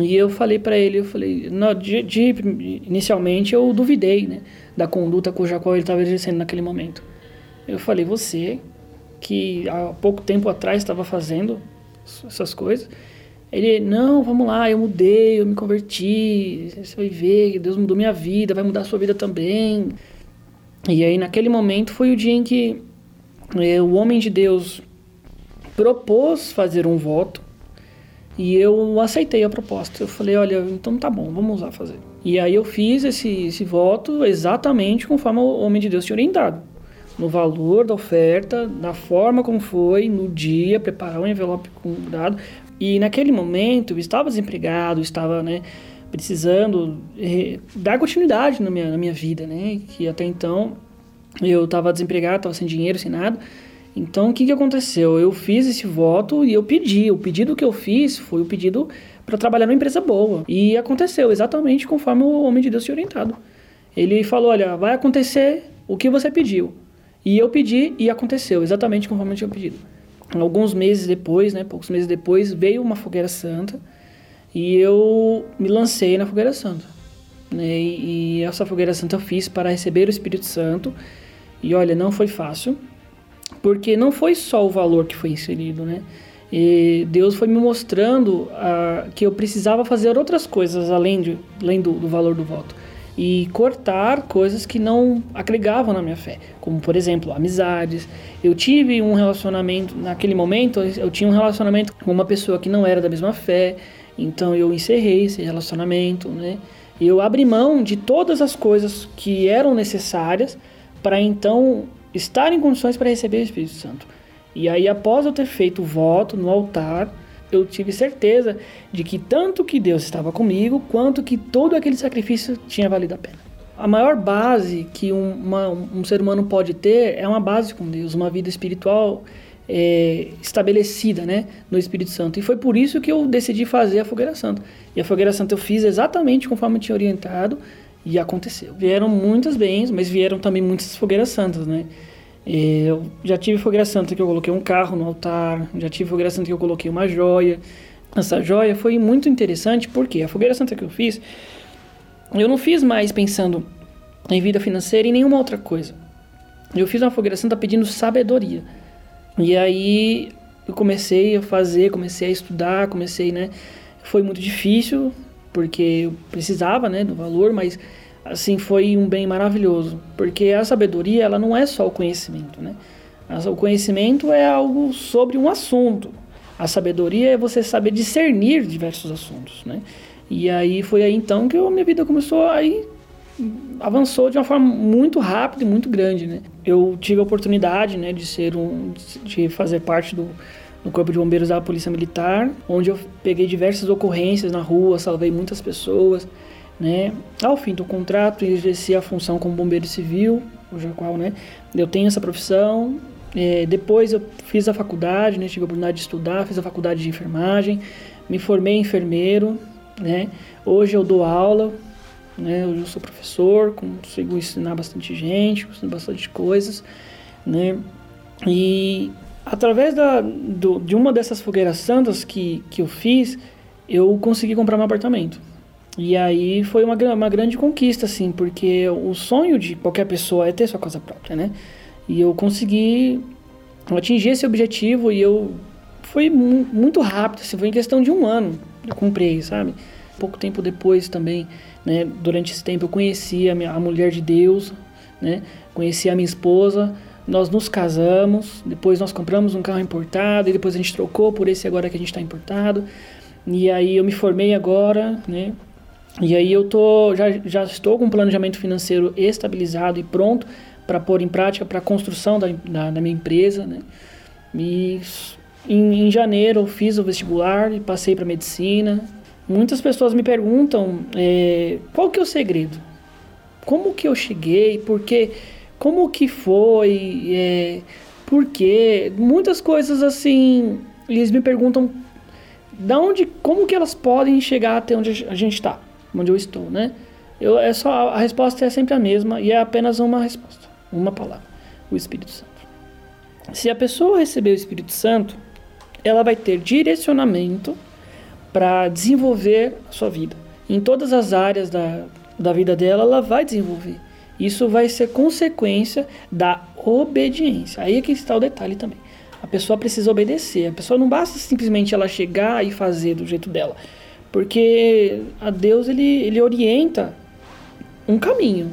E eu falei para ele, eu falei, no, de, de, inicialmente eu duvidei, né, da conduta cuja qual ele estava exercendo naquele momento. Eu falei, você que há pouco tempo atrás estava fazendo essas coisas. Ele, não, vamos lá, eu mudei, eu me converti, você vai ver Deus mudou minha vida, vai mudar a sua vida também. E aí, naquele momento, foi o dia em que é, o homem de Deus propôs fazer um voto e eu aceitei a proposta. Eu falei, olha, então tá bom, vamos lá fazer. E aí eu fiz esse, esse voto exatamente conforme o homem de Deus tinha orientado no valor da oferta, na forma como foi, no dia, preparar um envelope com cuidado. E naquele momento eu estava desempregado, estava, né, precisando eh, dar continuidade na minha, na minha vida, né, que até então eu estava desempregado, estava sem dinheiro, sem nada. Então, o que, que aconteceu? Eu fiz esse voto e eu pedi. O pedido que eu fiz foi o pedido para trabalhar numa empresa boa. E aconteceu exatamente conforme o homem de Deus tinha orientado. Ele falou: Olha, vai acontecer o que você pediu. E eu pedi e aconteceu, exatamente conforme eu tinha pedido. Alguns meses depois, né, poucos meses depois, veio uma fogueira santa e eu me lancei na fogueira santa. Né, e, e essa fogueira santa eu fiz para receber o Espírito Santo. E olha, não foi fácil, porque não foi só o valor que foi inserido, né? E Deus foi me mostrando uh, que eu precisava fazer outras coisas além, de, além do, do valor do voto e cortar coisas que não agregavam na minha fé, como por exemplo, amizades. Eu tive um relacionamento naquele momento, eu tinha um relacionamento com uma pessoa que não era da mesma fé, então eu encerrei esse relacionamento, né? Eu abri mão de todas as coisas que eram necessárias para então estar em condições para receber o Espírito Santo. E aí após eu ter feito o voto no altar, eu tive certeza de que tanto que Deus estava comigo, quanto que todo aquele sacrifício tinha valido a pena. A maior base que um, uma, um ser humano pode ter é uma base com Deus, uma vida espiritual é, estabelecida né, no Espírito Santo. E foi por isso que eu decidi fazer a Fogueira Santa. E a Fogueira Santa eu fiz exatamente conforme eu tinha orientado e aconteceu. Vieram muitas bens, mas vieram também muitas fogueiras santas, né? Eu já tive fogueira santa que eu coloquei um carro no altar, já tive fogueira santa que eu coloquei uma joia. Essa joia foi muito interessante porque a fogueira santa que eu fiz, eu não fiz mais pensando em vida financeira e nenhuma outra coisa. Eu fiz uma fogueira santa pedindo sabedoria. E aí eu comecei a fazer, comecei a estudar, comecei, né? Foi muito difícil, porque eu precisava, né, do valor, mas assim foi um bem maravilhoso, porque a sabedoria ela não é só o conhecimento, né? O conhecimento é algo sobre um assunto. A sabedoria é você saber discernir diversos assuntos, né? E aí foi aí então que a minha vida começou a ir avançou de uma forma muito rápida e muito grande, né? Eu tive a oportunidade, né, de ser um de fazer parte do, do corpo de bombeiros da Polícia Militar, onde eu peguei diversas ocorrências na rua, salvei muitas pessoas, né? Ao fim do contrato, exerci a função como bombeiro civil, cuja qual, né, eu tenho essa profissão. É, depois eu fiz a faculdade, né, tive a oportunidade de estudar, fiz a faculdade de enfermagem, me formei enfermeiro, né? Hoje eu dou aula né? Hoje eu sou professor, consigo ensinar bastante gente, consigo bastante coisas, né? E através da, do, de uma dessas fogueiras santas que, que eu fiz, eu consegui comprar meu apartamento. E aí foi uma, uma grande conquista, assim, porque o sonho de qualquer pessoa é ter sua casa própria, né? E eu consegui atingir esse objetivo e eu foi mu muito rápido, assim, foi em questão de um ano eu comprei, sabe? Pouco tempo depois também né? Durante esse tempo eu conheci a, minha, a mulher de Deus, né? conheci a minha esposa, nós nos casamos, depois nós compramos um carro importado e depois a gente trocou por esse agora que a gente está importado. E aí eu me formei agora, né? E aí eu tô, já, já estou com um planejamento financeiro estabilizado e pronto para pôr em prática para a construção da, da, da, minha empresa, né? E em, em janeiro eu fiz o vestibular e passei para medicina, Muitas pessoas me perguntam é, qual que é o segredo? Como que eu cheguei? Por quê? Como que foi? É, por quê? Muitas coisas assim, eles me perguntam da onde, como que elas podem chegar até onde a gente está, onde eu estou, né? Eu, é só, a resposta é sempre a mesma e é apenas uma resposta, uma palavra, o Espírito Santo. Se a pessoa receber o Espírito Santo, ela vai ter direcionamento para desenvolver a sua vida. Em todas as áreas da, da vida dela, ela vai desenvolver. Isso vai ser consequência da obediência. Aí é que está o detalhe também. A pessoa precisa obedecer. A pessoa não basta simplesmente ela chegar e fazer do jeito dela. Porque a Deus ele, ele orienta um caminho.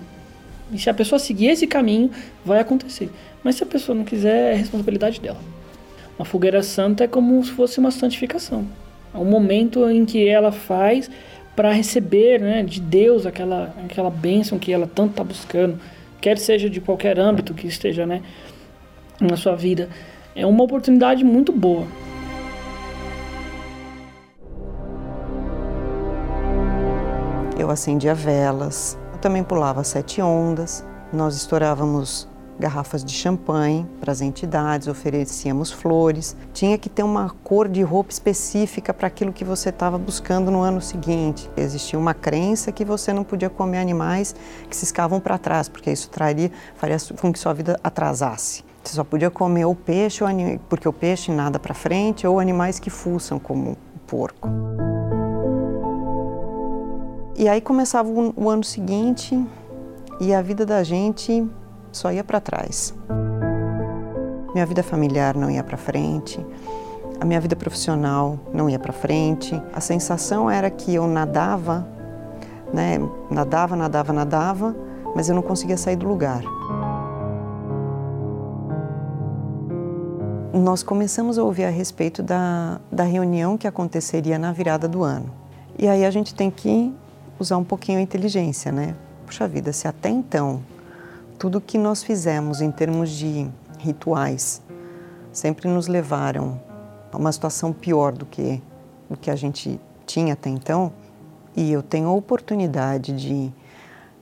E se a pessoa seguir esse caminho, vai acontecer. Mas se a pessoa não quiser, é responsabilidade dela. Uma fogueira santa é como se fosse uma santificação. É um momento em que ela faz para receber né, de Deus aquela, aquela bênção que ela tanto está buscando, quer seja de qualquer âmbito que esteja né, na sua vida. É uma oportunidade muito boa. Eu acendia velas, eu também pulava sete ondas, nós estourávamos garrafas de champanhe para as entidades, oferecíamos flores. Tinha que ter uma cor de roupa específica para aquilo que você estava buscando no ano seguinte. Existia uma crença que você não podia comer animais que se escavam para trás, porque isso traria, faria com que sua vida atrasasse. Você só podia comer o peixe, porque o peixe nada para frente, ou animais que fuçam, como o porco. E aí começava o ano seguinte e a vida da gente só ia para trás. Minha vida familiar não ia para frente, a minha vida profissional não ia para frente. A sensação era que eu nadava, né? Nadava, nadava, nadava, mas eu não conseguia sair do lugar. Nós começamos a ouvir a respeito da, da reunião que aconteceria na virada do ano. E aí a gente tem que usar um pouquinho a inteligência, né? Puxa vida, se até então tudo que nós fizemos em termos de rituais sempre nos levaram a uma situação pior do que o que a gente tinha até então. E eu tenho a oportunidade de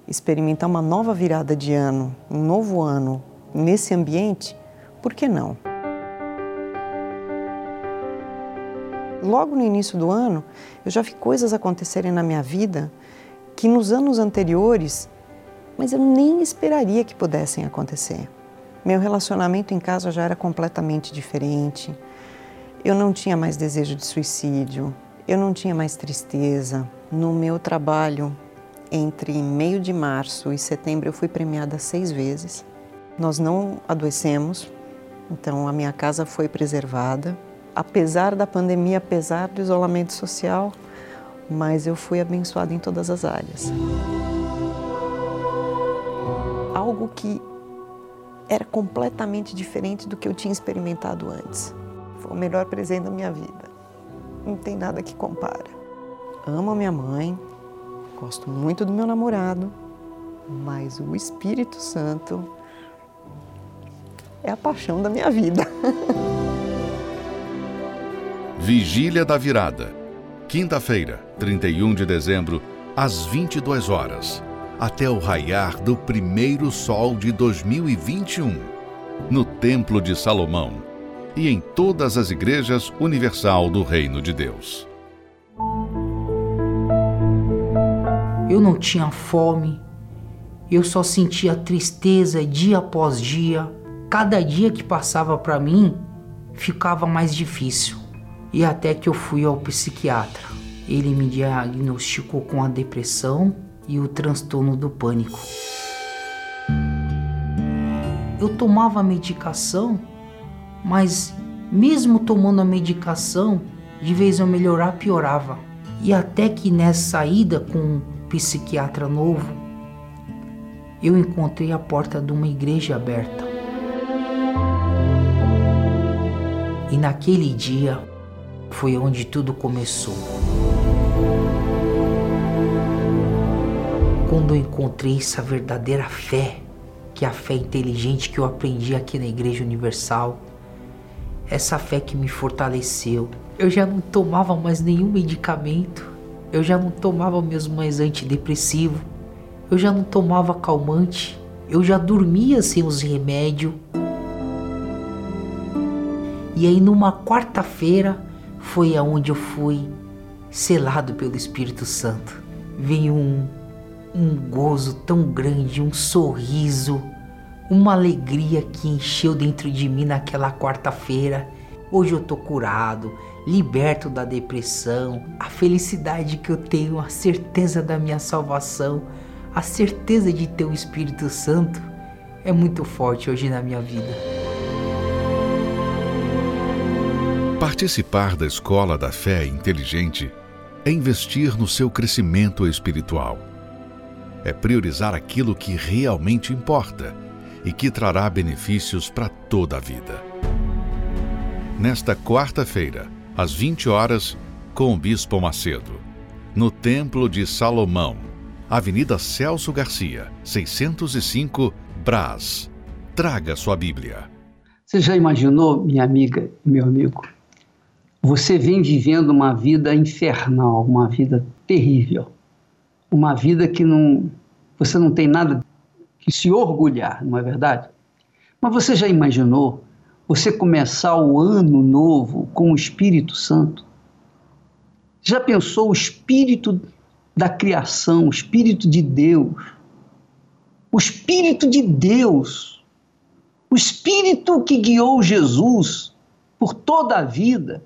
experimentar uma nova virada de ano, um novo ano nesse ambiente, por que não? Logo no início do ano, eu já vi coisas acontecerem na minha vida que nos anos anteriores mas eu nem esperaria que pudessem acontecer. Meu relacionamento em casa já era completamente diferente. Eu não tinha mais desejo de suicídio, eu não tinha mais tristeza. No meu trabalho, entre meio de março e setembro, eu fui premiada seis vezes. Nós não adoecemos, Então a minha casa foi preservada, apesar da pandemia, apesar do isolamento social, mas eu fui abençoada em todas as áreas. Algo que era completamente diferente do que eu tinha experimentado antes. Foi o melhor presente da minha vida. Não tem nada que compara. Amo a minha mãe, gosto muito do meu namorado, mas o Espírito Santo é a paixão da minha vida. <laughs> Vigília da Virada. Quinta-feira, 31 de dezembro, às 22 horas, até o raiar do primeiro sol de 2021, no Templo de Salomão e em todas as igrejas universal do Reino de Deus. Eu não tinha fome, eu só sentia tristeza dia após dia. Cada dia que passava para mim ficava mais difícil. E até que eu fui ao psiquiatra. Ele me diagnosticou com a depressão e o transtorno do pânico. Eu tomava medicação, mas mesmo tomando a medicação, de vez eu melhorar, piorava. E até que nessa saída com um psiquiatra novo, eu encontrei a porta de uma igreja aberta. E naquele dia foi onde tudo começou. Quando eu encontrei essa verdadeira fé, que é a fé inteligente que eu aprendi aqui na Igreja Universal, essa fé que me fortaleceu. Eu já não tomava mais nenhum medicamento, eu já não tomava mesmo mais antidepressivo, eu já não tomava calmante, eu já dormia sem os remédios. E aí numa quarta-feira foi aonde eu fui selado pelo Espírito Santo. Veio um, um gozo tão grande, um sorriso, uma alegria que encheu dentro de mim naquela quarta-feira. Hoje eu tô curado, liberto da depressão, a felicidade que eu tenho, a certeza da minha salvação, a certeza de ter o Espírito Santo é muito forte hoje na minha vida. Participar da escola da fé inteligente é investir no seu crescimento espiritual. É priorizar aquilo que realmente importa e que trará benefícios para toda a vida. Nesta quarta-feira, às 20 horas, com o Bispo Macedo, no Templo de Salomão, Avenida Celso Garcia, 605, Brás. Traga sua Bíblia. Você já imaginou, minha amiga meu amigo? Você vem vivendo uma vida infernal, uma vida terrível, uma vida que não, você não tem nada que se orgulhar, não é verdade? Mas você já imaginou você começar o ano novo com o Espírito Santo? Já pensou o Espírito da criação, o Espírito de Deus? O Espírito de Deus, o Espírito que guiou Jesus por toda a vida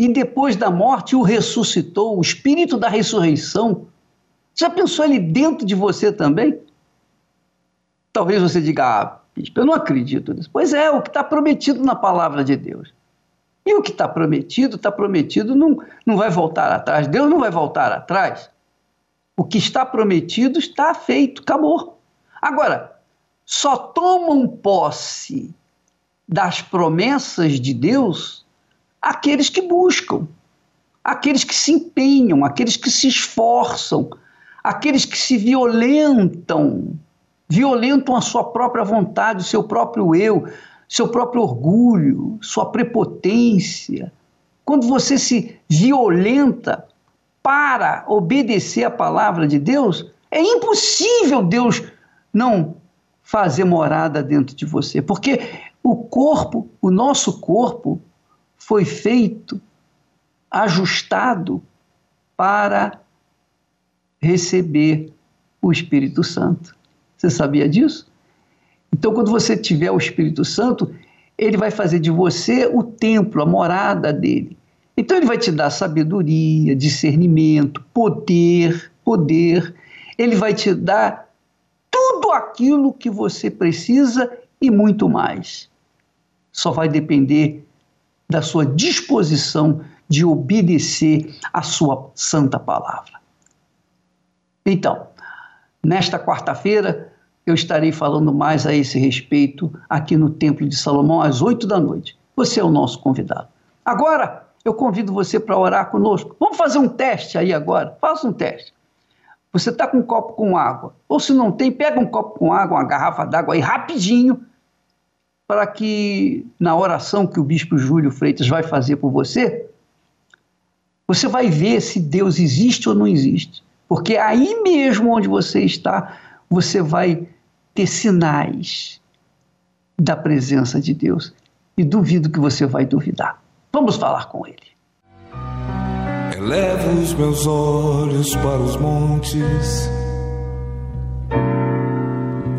e depois da morte o ressuscitou, o Espírito da ressurreição. Já pensou ele dentro de você também? Talvez você diga, ah, eu não acredito nisso. Pois é, o que está prometido na palavra de Deus. E o que está prometido, está prometido, não, não vai voltar atrás. Deus não vai voltar atrás. O que está prometido está feito, acabou. Agora, só tomam posse das promessas de Deus aqueles que buscam, aqueles que se empenham, aqueles que se esforçam, aqueles que se violentam violentam a sua própria vontade, o seu próprio eu, seu próprio orgulho, sua prepotência. Quando você se violenta para obedecer a palavra de Deus, é impossível Deus não fazer morada dentro de você, porque o corpo, o nosso corpo, foi feito, ajustado para receber o Espírito Santo. Você sabia disso? Então, quando você tiver o Espírito Santo, ele vai fazer de você o templo, a morada dele. Então, ele vai te dar sabedoria, discernimento, poder, poder. Ele vai te dar tudo aquilo que você precisa e muito mais. só vai depender da sua disposição de obedecer à sua santa palavra. Então, nesta quarta-feira, eu estarei falando mais a esse respeito aqui no Templo de Salomão às oito da noite. Você é o nosso convidado. Agora, eu convido você para orar conosco. Vamos fazer um teste aí agora. Faça um teste. Você está com um copo com água. Ou se não tem, pega um copo com água, uma garrafa d'água aí rapidinho, para que na oração que o bispo Júlio Freitas vai fazer por você, você vai ver se Deus existe ou não existe. Porque aí mesmo onde você está, você vai ter sinais da presença de Deus. E duvido que você vai duvidar. Vamos falar com ele. Elevo os meus olhos para os montes,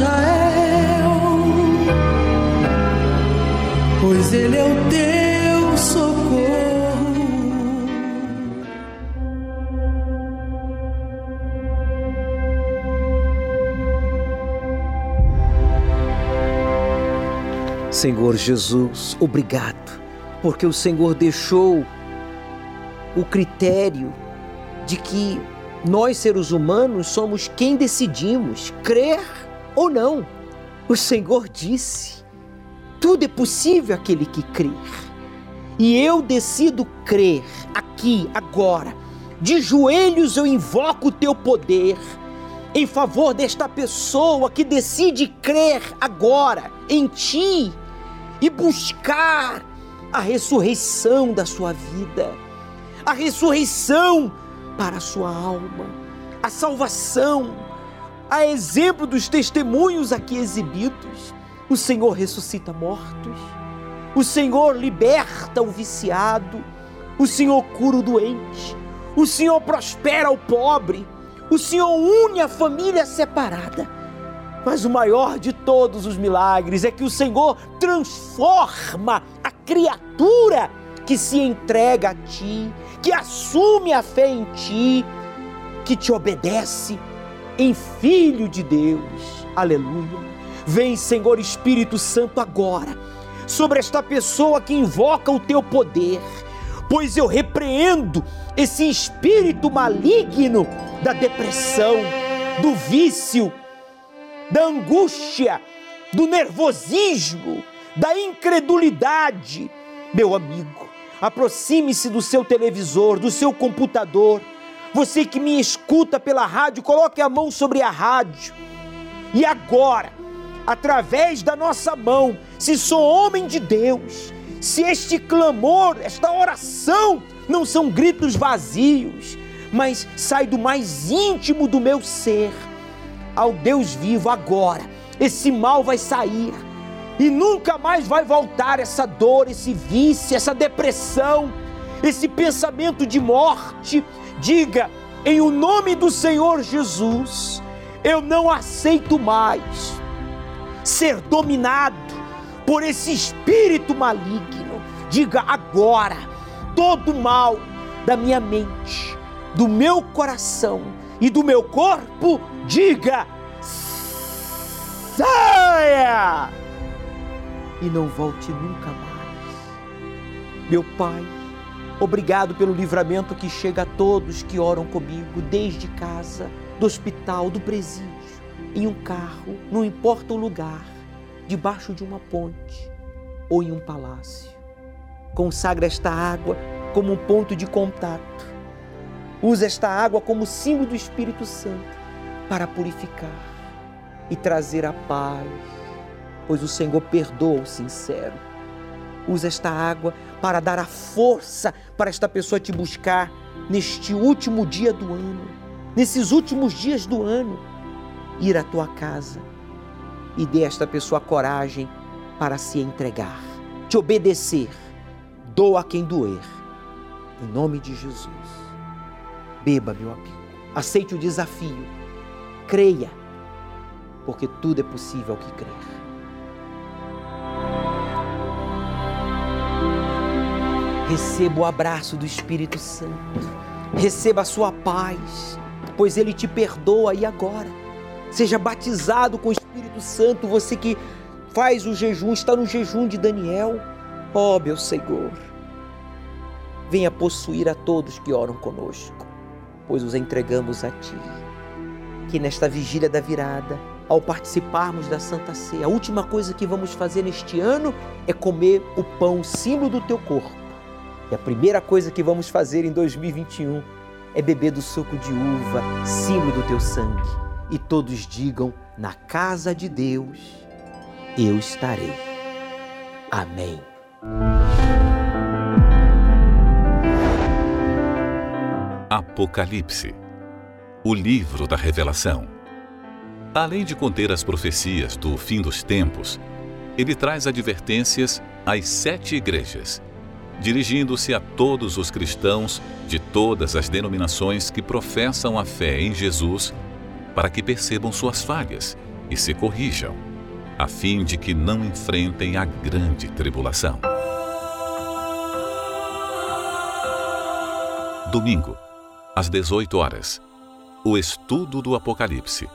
Israel, pois ele é o teu socorro. Senhor Jesus, obrigado porque o Senhor deixou o critério de que nós, seres humanos, somos quem decidimos crer ou não. O Senhor disse: tudo é possível aquele que crer. E eu decido crer aqui, agora. De joelhos eu invoco o teu poder em favor desta pessoa que decide crer agora em ti e buscar a ressurreição da sua vida, a ressurreição para a sua alma, a salvação, a exemplo dos testemunhos aqui exibidos. O Senhor ressuscita mortos, o Senhor liberta o viciado, o Senhor cura o doente, o Senhor prospera o pobre, o Senhor une a família separada. Mas o maior de todos os milagres é que o Senhor transforma a criatura que se entrega a ti, que assume a fé em ti, que te obedece em Filho de Deus. Aleluia. Vem, Senhor Espírito Santo, agora sobre esta pessoa que invoca o teu poder, pois eu repreendo esse espírito maligno da depressão, do vício, da angústia, do nervosismo, da incredulidade. Meu amigo, aproxime-se do seu televisor, do seu computador. Você que me escuta pela rádio, coloque a mão sobre a rádio. E agora, através da nossa mão, se sou homem de Deus, se este clamor, esta oração não são gritos vazios, mas sai do mais íntimo do meu ser, ao Deus vivo agora, esse mal vai sair e nunca mais vai voltar essa dor, esse vício, essa depressão, esse pensamento de morte. Diga, em o nome do Senhor Jesus, eu não aceito mais ser dominado por esse espírito maligno. Diga agora, todo mal da minha mente, do meu coração e do meu corpo, diga: saia! e não volte nunca mais. Meu Pai, obrigado pelo livramento que chega a todos que oram comigo, desde casa, do hospital, do presídio, em um carro, não importa o lugar, debaixo de uma ponte ou em um palácio. Consagra esta água como um ponto de contato. Usa esta água como símbolo do Espírito Santo para purificar e trazer a paz pois o Senhor perdoa o sincero. Usa esta água para dar a força para esta pessoa te buscar neste último dia do ano, nesses últimos dias do ano, ir à tua casa e dê a esta pessoa coragem para se entregar, te obedecer. Doa quem doer. Em nome de Jesus. Beba, meu amigo. Aceite o desafio. Creia, porque tudo é possível ao que crer. Receba o abraço do Espírito Santo. Receba a sua paz, pois ele te perdoa e agora. Seja batizado com o Espírito Santo, você que faz o jejum, está no jejum de Daniel. Ó oh, meu Senhor, venha possuir a todos que oram conosco, pois os entregamos a Ti. Que nesta vigília da virada, ao participarmos da Santa Ceia, a última coisa que vamos fazer neste ano é comer o pão, símbolo do Teu corpo. E a primeira coisa que vamos fazer em 2021 é beber do suco de uva, símbolo do Teu sangue. E todos digam: na casa de Deus eu estarei. Amém. Apocalipse o livro da Revelação. Além de conter as profecias do fim dos tempos, ele traz advertências às sete igrejas, dirigindo-se a todos os cristãos de todas as denominações que professam a fé em Jesus, para que percebam suas falhas e se corrijam, a fim de que não enfrentem a grande tribulação. Domingo, às 18 horas o estudo do Apocalipse,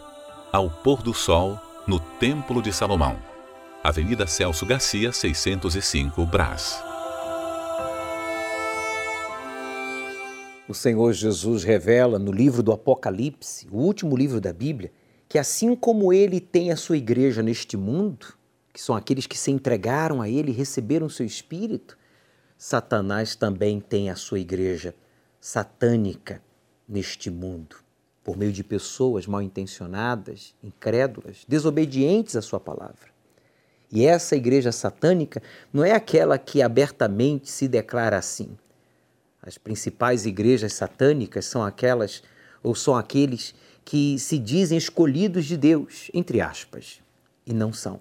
ao pôr do sol, no Templo de Salomão, Avenida Celso Garcia, 605, Brás. O Senhor Jesus revela no livro do Apocalipse, o último livro da Bíblia, que assim como ele tem a sua igreja neste mundo, que são aqueles que se entregaram a ele e receberam o seu espírito, Satanás também tem a sua igreja satânica neste mundo por meio de pessoas mal intencionadas, incrédulas, desobedientes à sua palavra. E essa igreja satânica não é aquela que abertamente se declara assim. As principais igrejas satânicas são aquelas ou são aqueles que se dizem escolhidos de Deus, entre aspas, e não são.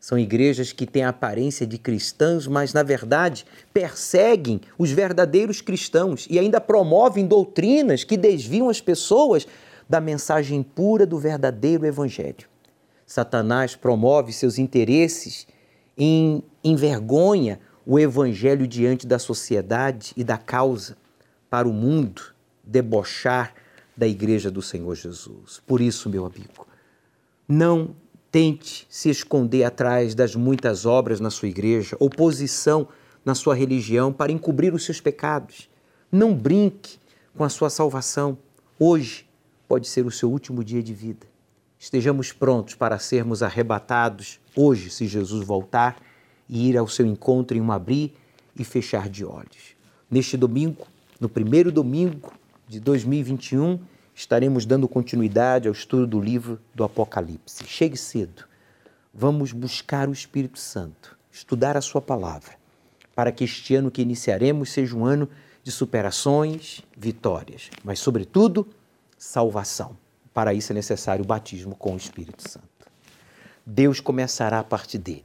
São igrejas que têm a aparência de cristãos, mas na verdade perseguem os verdadeiros cristãos e ainda promovem doutrinas que desviam as pessoas da mensagem pura do verdadeiro evangelho. Satanás promove seus interesses em envergonha o evangelho diante da sociedade e da causa para o mundo debochar da igreja do Senhor Jesus. Por isso, meu amigo, não Tente se esconder atrás das muitas obras na sua igreja, oposição na sua religião para encobrir os seus pecados. Não brinque com a sua salvação. Hoje pode ser o seu último dia de vida. Estejamos prontos para sermos arrebatados hoje, se Jesus voltar e ir ao seu encontro em um abrir e fechar de olhos. Neste domingo, no primeiro domingo de 2021, estaremos dando continuidade ao estudo do livro do Apocalipse. Chegue cedo. Vamos buscar o Espírito Santo, estudar a Sua palavra, para que este ano que iniciaremos seja um ano de superações, vitórias, mas, sobretudo, salvação. Para isso é necessário o batismo com o Espírito Santo. Deus começará a partir dele,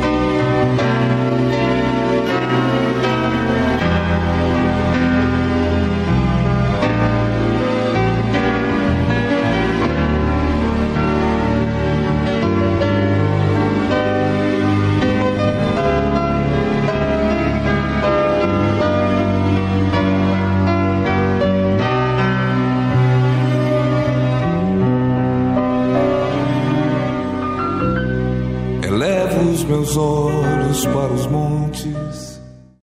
Meus olhos para os montes